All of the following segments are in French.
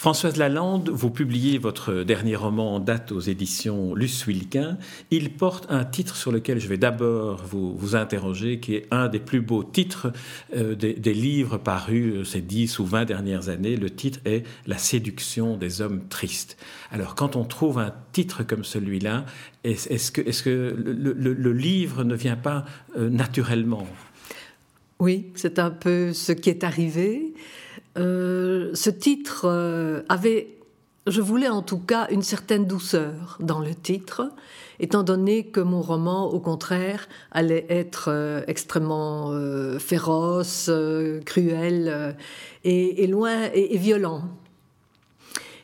Françoise Lalande, vous publiez votre dernier roman en date aux éditions Luce Wilquin. Il porte un titre sur lequel je vais d'abord vous, interroger, qui est un des plus beaux titres euh, des, livres parus euh, ces dix ou vingt dernières années. Le titre est La séduction des hommes tristes. Alors, quand on trouve un titre comme celui-là, est-ce que, le, livre ne vient pas euh, naturellement? Oui, c'est un peu ce qui est arrivé. Euh, ce titre euh, avait, je voulais en tout cas une certaine douceur dans le titre, étant donné que mon roman, au contraire, allait être euh, extrêmement féroce, cruel et, loin et violent.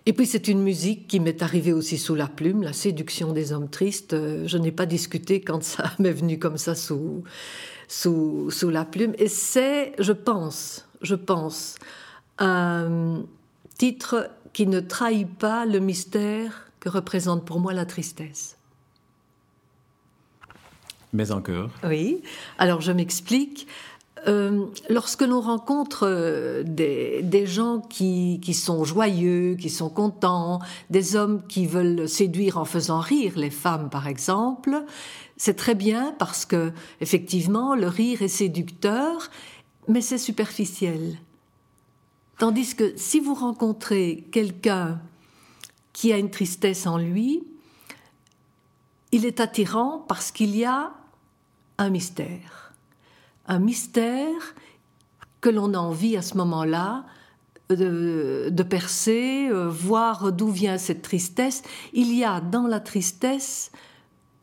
Et puis c'est une musique qui m'est arrivée aussi sous la plume, la séduction des hommes tristes. Je n'ai pas discuté quand ça m'est venu comme ça sous, sous, sous la plume. Et c'est, je pense, je pense, un titre qui ne trahit pas le mystère que représente pour moi la tristesse. Mais encore. Oui, alors je m'explique. Euh, lorsque l'on rencontre euh, des, des gens qui, qui, sont joyeux, qui sont contents, des hommes qui veulent séduire en faisant rire les femmes, par exemple, c'est très bien parce que effectivement le rire est séducteur, mais c'est superficiel. Tandis que si vous rencontrez quelqu'un qui a une tristesse en lui, il est attirant parce qu'il y a un mystère. Un mystère que l'on a envie à ce moment-là de, de, percer, euh, voir d'où vient cette tristesse. Il y a dans la tristesse,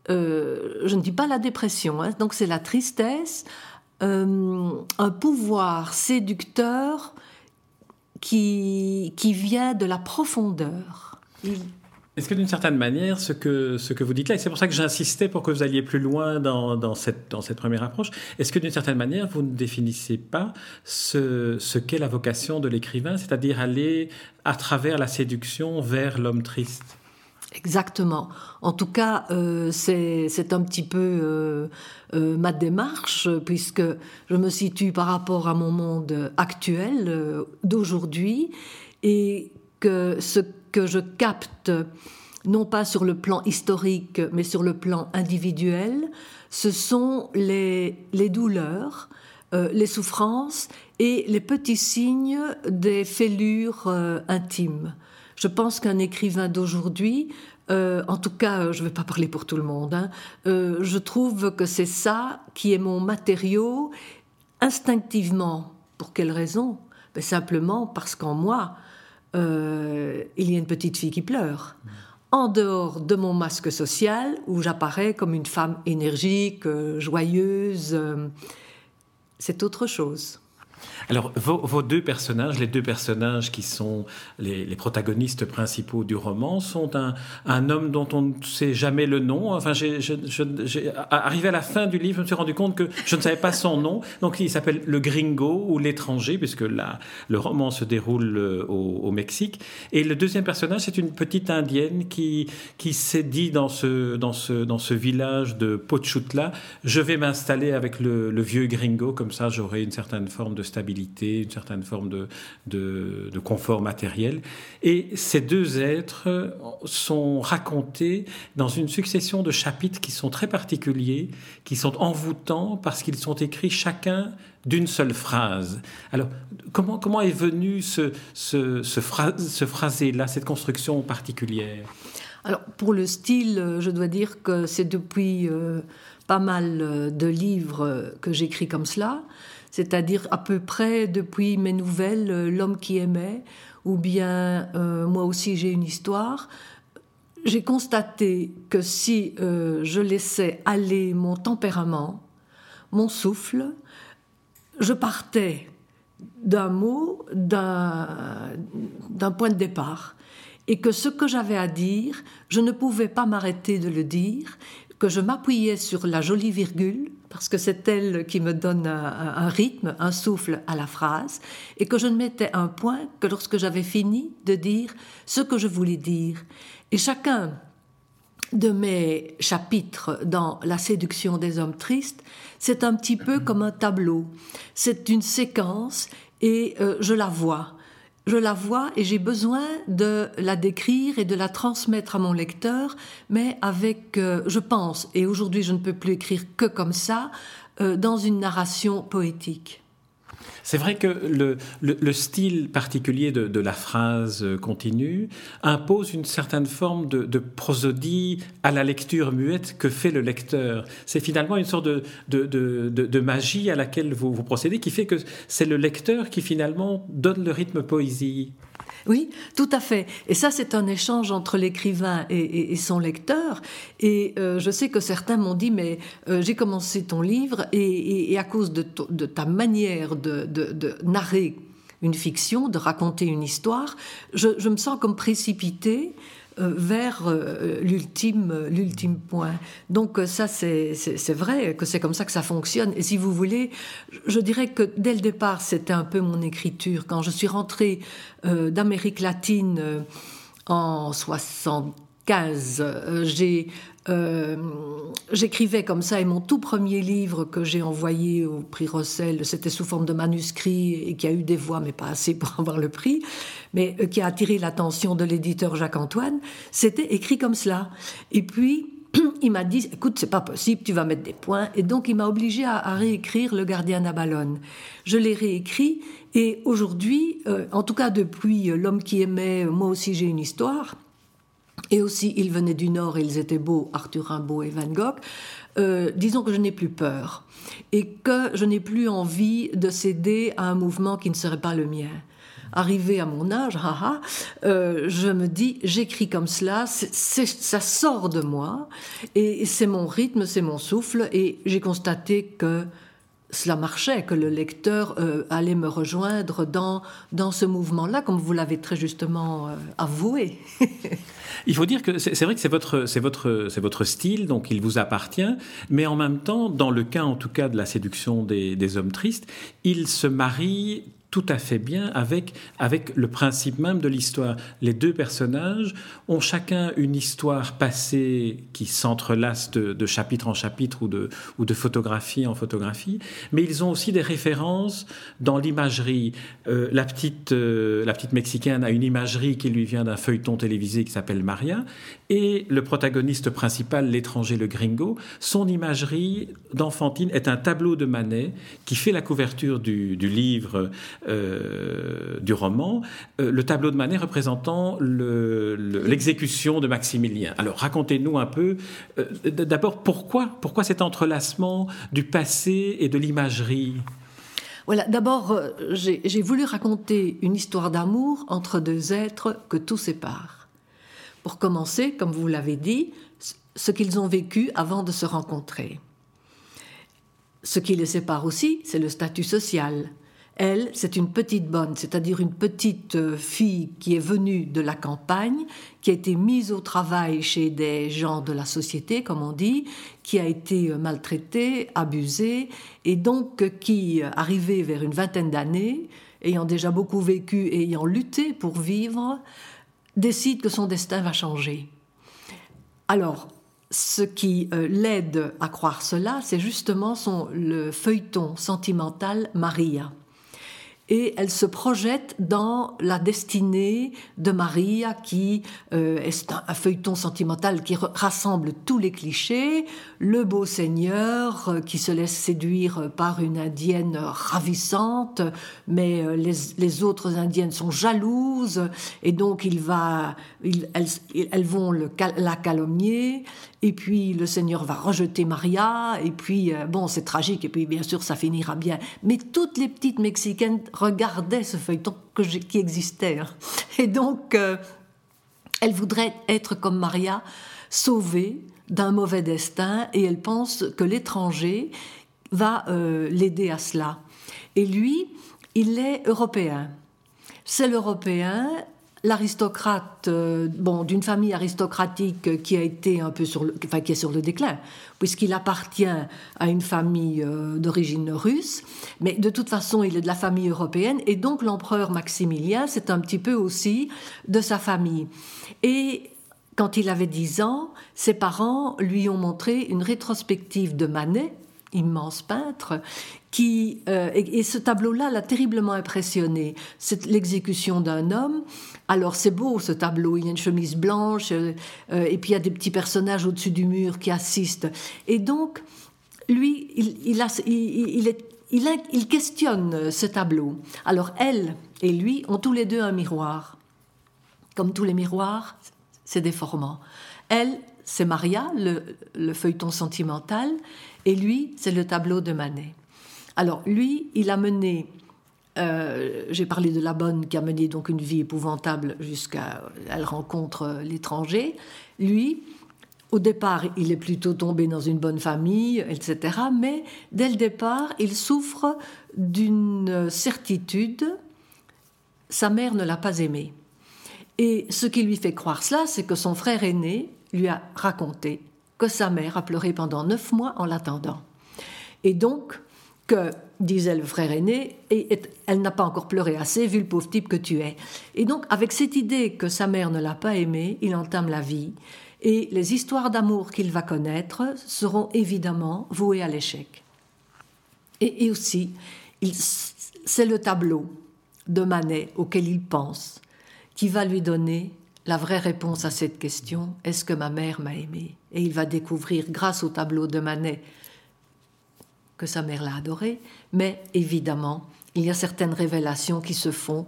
euh, je ne dis pas la dépression, hein, donc c'est la tristesse, euh, un pouvoir séducteur qui, qui vient de la profondeur. Est-ce que d'une certaine manière, ce que, ce que vous dites là, et c'est pour ça que j'insistais pour que vous alliez plus loin dans, dans, cette, dans cette première approche, est-ce que d'une certaine manière, vous ne définissez pas ce, ce qu'est la vocation de l'écrivain, c'est-à-dire aller à travers la séduction vers l'homme triste? Exactement. En tout cas, euh, c'est un petit peu euh, euh, ma démarche, puisque je me situe par rapport à mon monde actuel d'aujourd'hui, et que ce que je capte, non pas sur le plan historique, mais sur le plan individuel, ce sont les, les douleurs, les souffrances et les petits signes des fêlures intimes. Je pense qu'un écrivain d'aujourd'hui euh, en tout cas, je ne vais pas parler pour tout le monde. Hein. Euh, je trouve que c'est ça qui est mon matériau instinctivement. Pour quelle raison? Ben Simplement parce qu'en moi, euh, il y a une petite fille qui pleure. En dehors de mon masque social, où j'apparais comme une femme énergique, joyeuse, c'est autre chose. Alors, vos, deux personnages, les deux personnages qui sont les, protagonistes principaux du roman, sont un, homme dont on ne sait jamais le nom. Enfin, arrivé à la fin du livre, je me suis rendu compte que je ne savais pas son nom. Donc, il s'appelle Le Gringo ou L'étranger, puisque le roman se déroule euh, au, au, Mexique. Et le deuxième personnage, c'est une petite indienne qui, qui s'est dit dans ce, dans, ce, dans ce village de Pochutla, je vais m'installer avec le, le vieux Gringo, comme ça j'aurai une certaine forme de stabilité, une certaine forme de, de, confort matériel. Et ces deux êtres sont racontés dans une succession de chapitres qui sont très particuliers, qui sont envoûtants parce qu'ils sont écrits chacun d'une seule phrase. Alors, comment, comment est venu ce, ce, ce, phra ce phrasé-là, cette construction particulière? Alors, pour le style, je dois dire que c'est depuis euh, pas mal de livres que j'écris comme cela c'est-à-dire à peu près depuis mes nouvelles euh, L'homme qui aimait, ou bien euh, Moi aussi j'ai une histoire, j'ai constaté que si euh, je laissais aller mon tempérament, mon souffle, je partais d'un mot, d'un point de départ, et que ce que j'avais à dire, je ne pouvais pas m'arrêter de le dire, que je m'appuyais sur la jolie virgule, parce que c'est elle qui me donne un, rythme, un souffle à la phrase, et que je ne mettais un point que lorsque j'avais fini de dire ce que je voulais dire. Et chacun de mes chapitres dans La séduction des hommes tristes, c'est un petit peu comme un tableau. C'est une séquence et euh, je la vois je la vois et j'ai besoin de la décrire et de la transmettre à mon lecteur, mais avec, euh, je pense, et aujourd'hui je ne peux plus écrire que comme ça, euh, dans une narration poétique. C'est vrai que le, style particulier de, la phrase continue impose une certaine forme de, prosodie à la lecture muette que fait le lecteur. C'est finalement une sorte de, magie à laquelle vous, vous procédez qui fait que c'est le lecteur qui finalement donne le rythme poésie. Oui, tout à fait. Et ça, c'est un échange entre l'écrivain et, son lecteur. Et euh, je sais que certains m'ont dit, mais euh, j'ai commencé ton livre et, à cause de, ta manière de, narrer une fiction, de raconter une histoire, je, je me sens comme précipité euh, vers euh, l'ultime l'ultime point. Donc euh, ça c'est vrai que c'est comme ça que ça fonctionne. Et si vous voulez, je dirais que dès le départ c'était un peu mon écriture. Quand je suis rentrée d'Amérique latine en 75, j'ai euh, j'écrivais comme ça et mon tout premier livre que j'ai envoyé au prix Rossel, c'était sous forme de manuscrit et qui a eu des voix mais pas assez pour avoir le prix, mais euh, qui a attiré l'attention de l'éditeur Jacques-Antoine, c'était écrit comme cela. Et puis il m'a dit écoute c'est pas possible tu vas mettre des points et donc il m'a obligé à, réécrire Le Gardien d'Abalone. Je l'ai réécrit et aujourd'hui, euh, en tout cas depuis L'homme qui aimait, moi aussi j'ai une histoire et aussi ils venaient du Nord et ils étaient beaux, Arthur Rimbaud et Van Gogh, euh, disons que je n'ai plus peur et que je n'ai plus envie de céder à un mouvement qui ne serait pas le mien. Arrivé à mon âge, haha, euh, je me dis, j'écris comme cela, ça sort de moi, et c'est mon rythme, c'est mon souffle, et j'ai constaté que cela marchait, que le lecteur euh, allait me rejoindre dans, dans ce mouvement-là, comme vous l'avez très justement euh, avoué. il faut dire que c'est vrai que c'est votre, votre, votre style, donc il vous appartient, mais en même temps, dans le cas en tout cas de la séduction des, des hommes tristes, il se marie tout à fait bien avec, avec le principe même de l'histoire. Les deux personnages ont chacun une histoire passée qui s'entrelace de, chapitre en chapitre ou de, ou de photographie en photographie, mais ils ont aussi des références dans l'imagerie. Euh, la, petite, euh, la petite Mexicaine a une imagerie qui lui vient d'un feuilleton télévisé qui s'appelle Maria, et le protagoniste principal, l'étranger, le gringo, son imagerie d'enfantine est un tableau de Manet qui fait la couverture du, du livre euh, du roman, euh, le tableau de Manet représentant l'exécution de Maximilien. Alors racontez-nous un peu, euh, d'abord, pourquoi, pourquoi cet entrelacement du passé et de l'imagerie? Voilà, d'abord, j'ai voulu raconter une histoire d'amour entre deux êtres que tout sépare. Pour commencer, comme vous l'avez dit, ce qu'ils ont vécu avant de se rencontrer. Ce qui les sépare aussi, c'est le statut social. Elle, c'est une petite bonne, c'est-à-dire une petite euh, fille qui est venue de la campagne, qui a été mise au travail chez des gens de la société, comme on dit, qui a été euh, maltraitée, abusée, et donc euh, qui, arrivée vers une vingtaine d'années, ayant déjà beaucoup vécu et ayant lutté pour vivre, décide que son destin va changer. Alors, ce qui l'aide à croire cela, c'est justement son, le feuilleton sentimental Maria et elle se projette dans la destinée de Maria qui euh, est un, feuilleton sentimental qui rassemble tous les clichés, le beau seigneur euh, qui se laisse séduire par une indienne ravissante, mais euh, les, autres indiennes sont jalouses. Et donc il elles, vont la calomnier. Et puis le Seigneur va rejeter Maria, et puis bon, c'est tragique, et puis bien sûr ça finira bien. Mais toutes les petites Mexicaines regardaient ce feuilleton qui existait. Hein. Et donc, euh, elles voudraient être comme Maria, sauvée d'un mauvais destin, et elles pensent que l'étranger va euh, l'aider à cela. Et lui, il est européen. C'est l'Européen l'aristocrate, euh, bon, d'une famille aristocratique qui a été un peu sur le, enfin, qui est sur le déclin, puisqu'il appartient à une famille euh, d'origine russe, mais de toute façon, il est de la famille européenne, et donc l'empereur Maximilien, c'est un petit peu aussi de sa famille. Et quand il avait 10 ans, ses parents lui ont montré une rétrospective de Manet, immense peintre, qui, euh, et, ce tableau-là l'a terriblement impressionné. C'est l'exécution d'un homme. Alors c'est beau ce tableau, il y a une chemise blanche, euh, euh, et puis il y a des petits personnages au-dessus du mur qui assistent. Et donc, lui, il, il, il, est, il, questionne ce tableau. Alors elle et lui ont tous les deux un miroir. Comme tous les miroirs, c'est déformant. Elle, c'est Maria, le, feuilleton sentimental, et lui, c'est le tableau de Manet. Alors lui, il a mené, euh, j'ai parlé de la bonne qui a mené donc une vie épouvantable jusqu'à, elle rencontre l'étranger. Lui, au départ, il est plutôt tombé dans une bonne famille, etc. Mais dès le départ, il souffre d'une certitude. Sa mère ne l'a pas aimé. Et ce qui lui fait croire cela, c'est que son frère aîné lui a raconté que sa mère a pleuré pendant neuf mois en l'attendant. Et donc, que, disait le frère aîné, et, elle n'a pas encore pleuré assez vu le pauvre type que tu es. Et donc, avec cette idée que sa mère ne l'a pas aimé, il entame la vie, et les histoires d'amour qu'il va connaître seront évidemment vouées à l'échec. Et, et aussi, c'est le tableau de Manet auquel il pense qui va lui donner la vraie réponse à cette question, est-ce que ma mère m'a aimé? Et il va découvrir, grâce au tableau de Manet, que sa mère l'a adoré, mais évidemment, il y a certaines révélations qui se font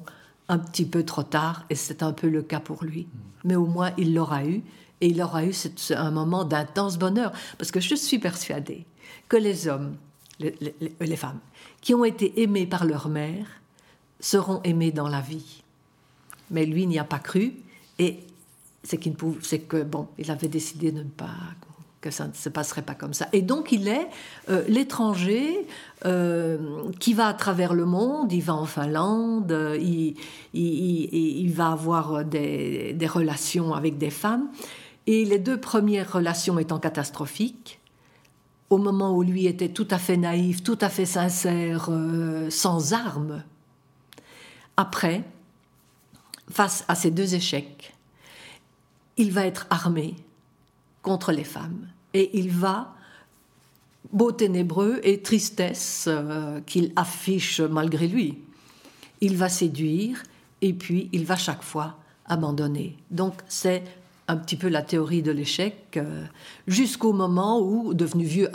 un petit peu trop tard, et c'est un peu le cas pour lui. Mais au moins, il l'aura eu, et il aura eu un moment d'intense bonheur, parce que je suis persuadée que les hommes, les, les femmes, qui ont été aimés par leur mère, seront aimés dans la vie. Mais lui n'y a pas cru, et c'est qu'il c'est que bon, il avait décidé de ne pas que ça ne se passerait pas comme ça. Et donc il est euh, l'étranger euh, qui va à travers le monde, il va en Finlande, il, il, va avoir des, relations avec des femmes. Et les deux premières relations étant catastrophiques, au moment où lui était tout à fait naïf, tout à fait sincère, euh, sans armes, après, face à ces deux échecs, il va être armé contre les femmes et il va, beau ténébreux et tristesse euh, qu'il affiche malgré lui, il va séduire et puis il va chaque fois abandonner. Donc c'est un petit peu la théorie de l'échec, euh, jusqu'au moment où, devenu vieux,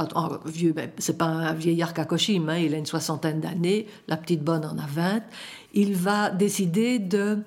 vieux ben, c'est pas un vieillard Kakoshim, hein, il a une soixantaine d'années, la petite bonne en a vingt, il va décider de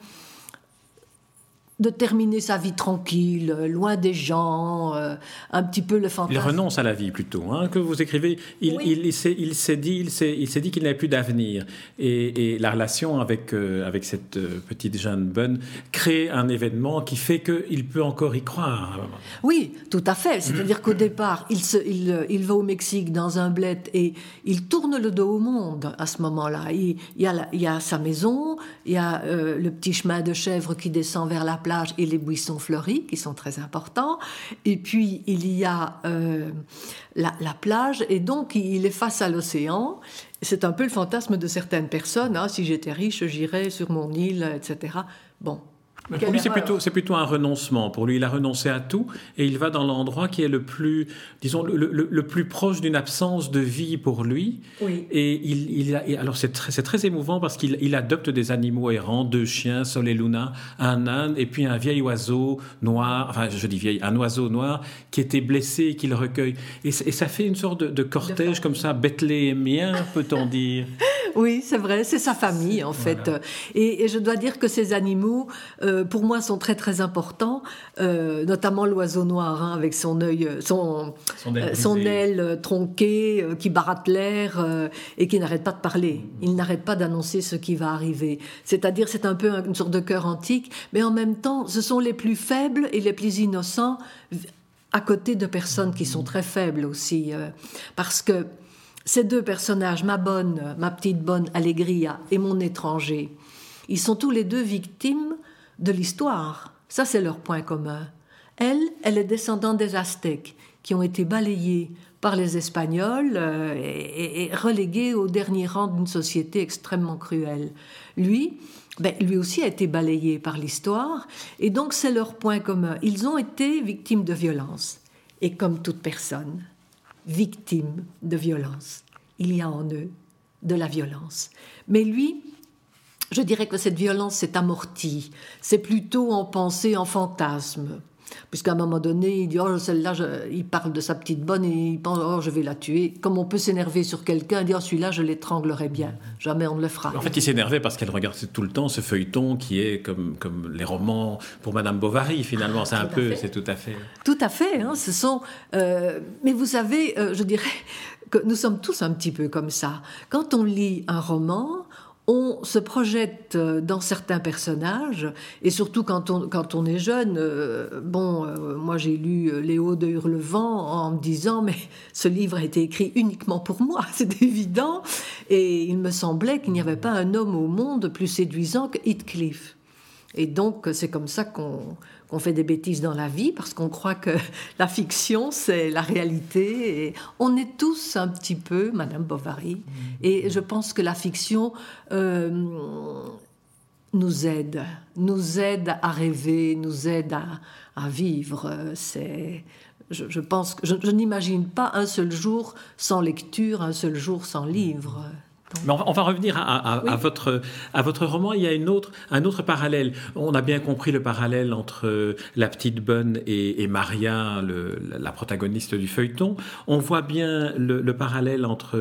de terminer sa vie tranquille, euh, loin des gens, euh, un petit peu le fantasme. Il renonce à la vie plutôt, hein, que vous écrivez. Il, il, il s'est dit, il s'est dit qu'il n'avait plus d'avenir. Et, la relation avec, euh, avec cette petite jeune bonne crée un événement qui fait qu'il peut encore y croire. Oui, tout à fait. C'est-à-dire qu'au départ, il, se, il, il, va au Mexique dans un bled et il tourne le dos au monde à ce moment-là. Il, y a il y a sa maison, il y a le petit chemin de chèvre qui descend vers la plage et les buissons fleuris qui sont très importants. Et puis il y a euh, la, plage et donc il est face à l'océan. C'est un peu le fantasme de certaines personnes. Hein. Si j'étais riche, j'irais sur mon île, etc. Bon, pour lui, c'est plutôt, c'est plutôt un renoncement. Pour lui, il a renoncé à tout et il va dans l'endroit qui est le plus, disons, le, le, plus proche d'une absence de vie pour lui. Oui. Et il, il a, alors c'est très, émouvant parce qu'il il adopte des animaux errants, deux chiens, Sol et Luna, un âne et puis un vieil oiseau noir, enfin je dis vieil, un oiseau noir qui était blessé et qu'il recueille. Et, et, ça fait une sorte de, de cortège comme ça, mien peut-on dire. oui, c'est vrai, c'est sa famille en fait. Et, et, je dois dire que ces animaux, euh, pour moi, sont très très importants, euh, notamment l'oiseau noir hein, avec son œil, euh, son, son aile, tronquée, qui baratte l'air et qui n'arrête pas de parler. Il n'arrête pas d'annoncer ce qui va arriver. C'est-à-dire, c'est un peu une sorte de cœur antique, mais en même temps, ce sont les plus faibles et les plus innocents à côté de personnes qui sont très faibles aussi, parce que ces deux personnages, ma bonne, ma petite bonne Allegria et mon étranger, ils sont tous les deux victimes de l'histoire. Ça, c'est leur point commun. Elle, elle est descendante des Aztèques, qui ont été balayés par les Espagnols euh, et, relégués au dernier rang d'une société extrêmement cruelle. Lui, ben, lui aussi a été balayé par l'histoire, et donc c'est leur point commun. Ils ont été victimes de violence, et comme toute personne, victime de violence. Il y a en eux de la violence. Mais lui, je dirais que cette violence s'est amortie. C'est plutôt en pensée, en fantasme. Puisqu'à un moment donné, il dit Oh, celle-là, il parle de sa petite bonne et il pense Oh, je vais la tuer. Comme on peut s'énerver sur quelqu'un et dire Oh, celui-là, je l'étranglerai bien. Jamais on ne le fera. En fait, il s'énervait parce qu'elle regardait tout le temps ce feuilleton qui est comme, comme les romans pour Madame Bovary, finalement. C'est un peu, c'est tout à fait. Tout à fait. Hein, ce sont. Euh, mais vous savez, euh, je dirais que nous sommes tous un petit peu comme ça. Quand on lit un roman, on se projette euh, dans certains personnages, et surtout quand on, quand on est jeune. Euh, bon, euh, moi j'ai lu Léo de Hurlevent en me disant, mais ce livre a été écrit uniquement pour moi, c'est évident. Et il me semblait qu'il n'y avait pas un homme au monde plus séduisant que Heathcliff. Et donc c'est comme ça qu'on on fait des bêtises dans la vie parce qu'on croit que la fiction, c'est la réalité. Et on est tous un petit peu Madame Bovary. Mm. Et je pense que la fiction euh, nous aide, nous aide à rêver, nous aide à, vivre. C'est, je, pense que je n'imagine pas un seul jour sans lecture, un seul jour sans livre on va, revenir à, votre, à votre roman. Il y a une autre, un autre parallèle. On a bien compris le parallèle entre euh, la petite bonne et, Maria, la protagoniste du feuilleton. On voit bien le, parallèle entre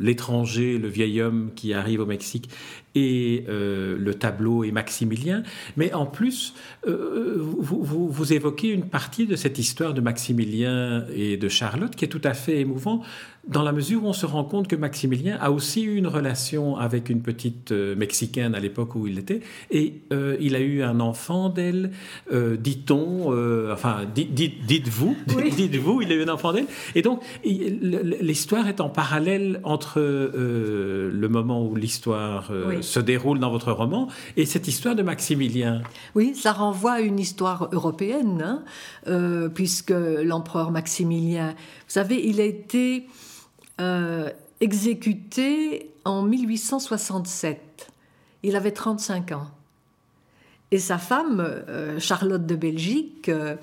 l'étranger, le, vieil homme qui arrive au Mexique, et euh, le tableau et Maximilien. Mais en plus, euh, vous, vous, évoquez une partie de cette histoire de Maximilien et de Charlotte qui est tout à fait émouvant dans la mesure où on se rend compte que Maximilien a aussi eu une relation avec une petite euh, Mexicaine à l'époque où il était, et euh, il a eu un enfant d'elle, euh, dit-on, enfin, dites-vous, dites-vous, il a eu un enfant d'elle, et donc l'histoire est en parallèle entre le moment où l'histoire se déroule dans votre roman et cette histoire de Maximilien. Oui, ça renvoie à une histoire européenne, hein, puisque l'empereur Maximilien, vous savez, il a été euh, exécuté en 1867. Il avait 35 ans. Et sa femme, euh, Charlotte de Belgique, euh,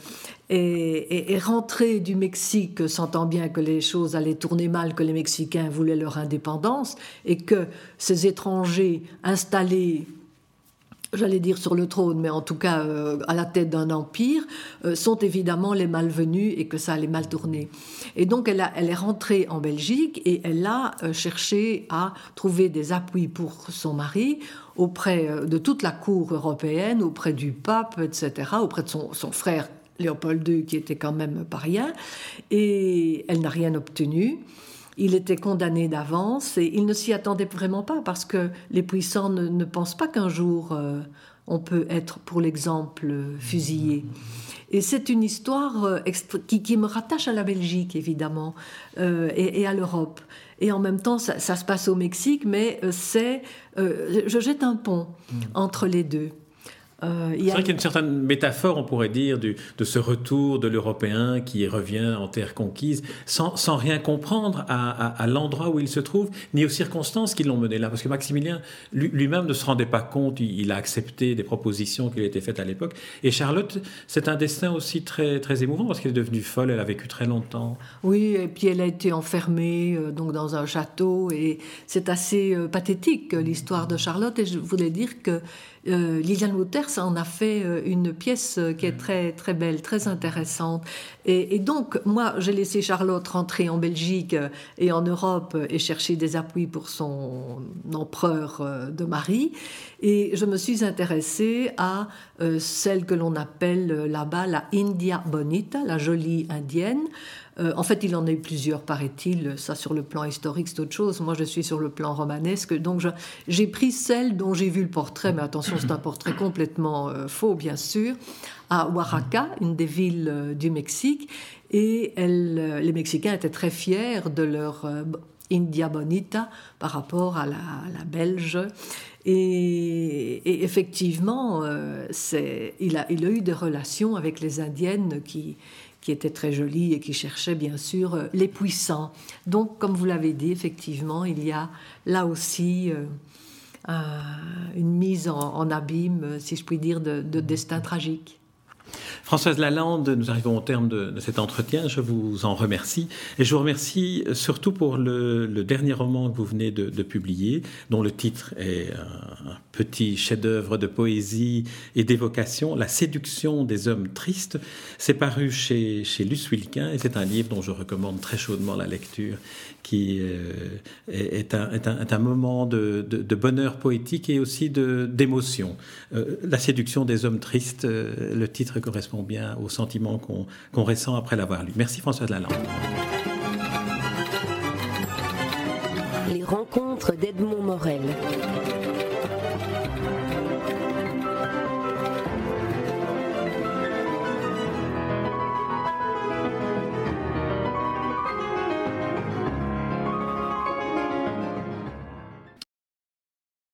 est, est, rentrée du Mexique, sentant bien que les choses allaient tourner mal, que les Mexicains voulaient leur indépendance, et que ces étrangers installés j'allais dire sur le trône, mais en tout cas euh, à la tête d'un empire, euh, sont évidemment les malvenus et que ça allait mal tourner. Et donc elle, est rentrée en Belgique et elle a euh, cherché à trouver des appuis pour son mari auprès de toute la cour européenne, auprès du pape, etc., auprès de son, son frère Léopold II qui était quand même pas rien, et elle n'a rien obtenu. Il était condamné d'avance et il ne s'y attendait vraiment pas parce que les puissants ne, pensent pas qu'un jour euh, on peut être, pour l'exemple, fusillé. Et c'est une histoire euh, qui, me rattache à la Belgique, évidemment, euh, et, à l'Europe. Et en même temps, ça, se passe au Mexique, mais c'est... je jette un pont mmh. entre les deux. Euh, c'est vrai qu'il y a une certaine métaphore, on pourrait dire, de ce retour de l'Européen qui revient en terre conquise, sans, rien comprendre à, l'endroit où il se trouve, ni aux circonstances qui l'ont mené là. Parce que Maximilien lui-même ne se rendait pas compte, il, a accepté des propositions qui lui étaient faites à l'époque. Et Charlotte, c'est un destin aussi très, très émouvant, parce qu'elle est devenue folle, elle a vécu très longtemps. Oui, et puis elle a été enfermée euh, donc dans un château, et c'est assez euh, pathétique l'histoire de Charlotte, et je voulais dire que euh, Liliane Wouters en a fait euh, une pièce euh, qui est très, très belle, très intéressante. Et, donc, moi, j'ai laissé Charlotte rentrer en Belgique et en Europe et chercher des appuis pour son empereur de mari. Et je me suis intéressée à celle que l'on appelle là-bas la India Bonita, la jolie indienne. Euh, en fait, il en a eu plusieurs, paraît-il. Ça, sur le plan historique, c'est autre chose. Moi, je suis sur le plan romanesque. Donc, j'ai pris celle dont j'ai vu le portrait, mais attention, c'est un portrait complètement euh, faux, bien sûr, à Oaxaca, une des villes euh, du Mexique. Et les Mexicains étaient très fiers de leur India Bonita par rapport à la, Belge. Et, effectivement, il a eu des relations avec les Indiennes qui, qui étaient très jolies et qui cherchaient bien sûr euh, les puissants. Donc, comme vous l'avez dit, effectivement, il y a là aussi euh, une mise en, abîme, si je puis dire, de, de destin tragique. Françoise Lalande, nous arrivons au terme de, cet entretien. Je vous en remercie. Et je vous remercie surtout pour le, dernier roman que vous venez de, publier, dont le titre est un, petit chef-d'œuvre de poésie et d'évocation, La séduction des hommes tristes. C'est paru chez, chez Luce Wilquin et c'est un livre dont je recommande très chaudement la lecture, qui euh, est, un, moment de, de, bonheur poétique et aussi d'émotion. Euh, la séduction des hommes tristes, euh, le titre correspond bien au sentiment qu'on ressent après l'avoir lu. Merci Françoise Lalande. Les rencontres d'Edmond Morel.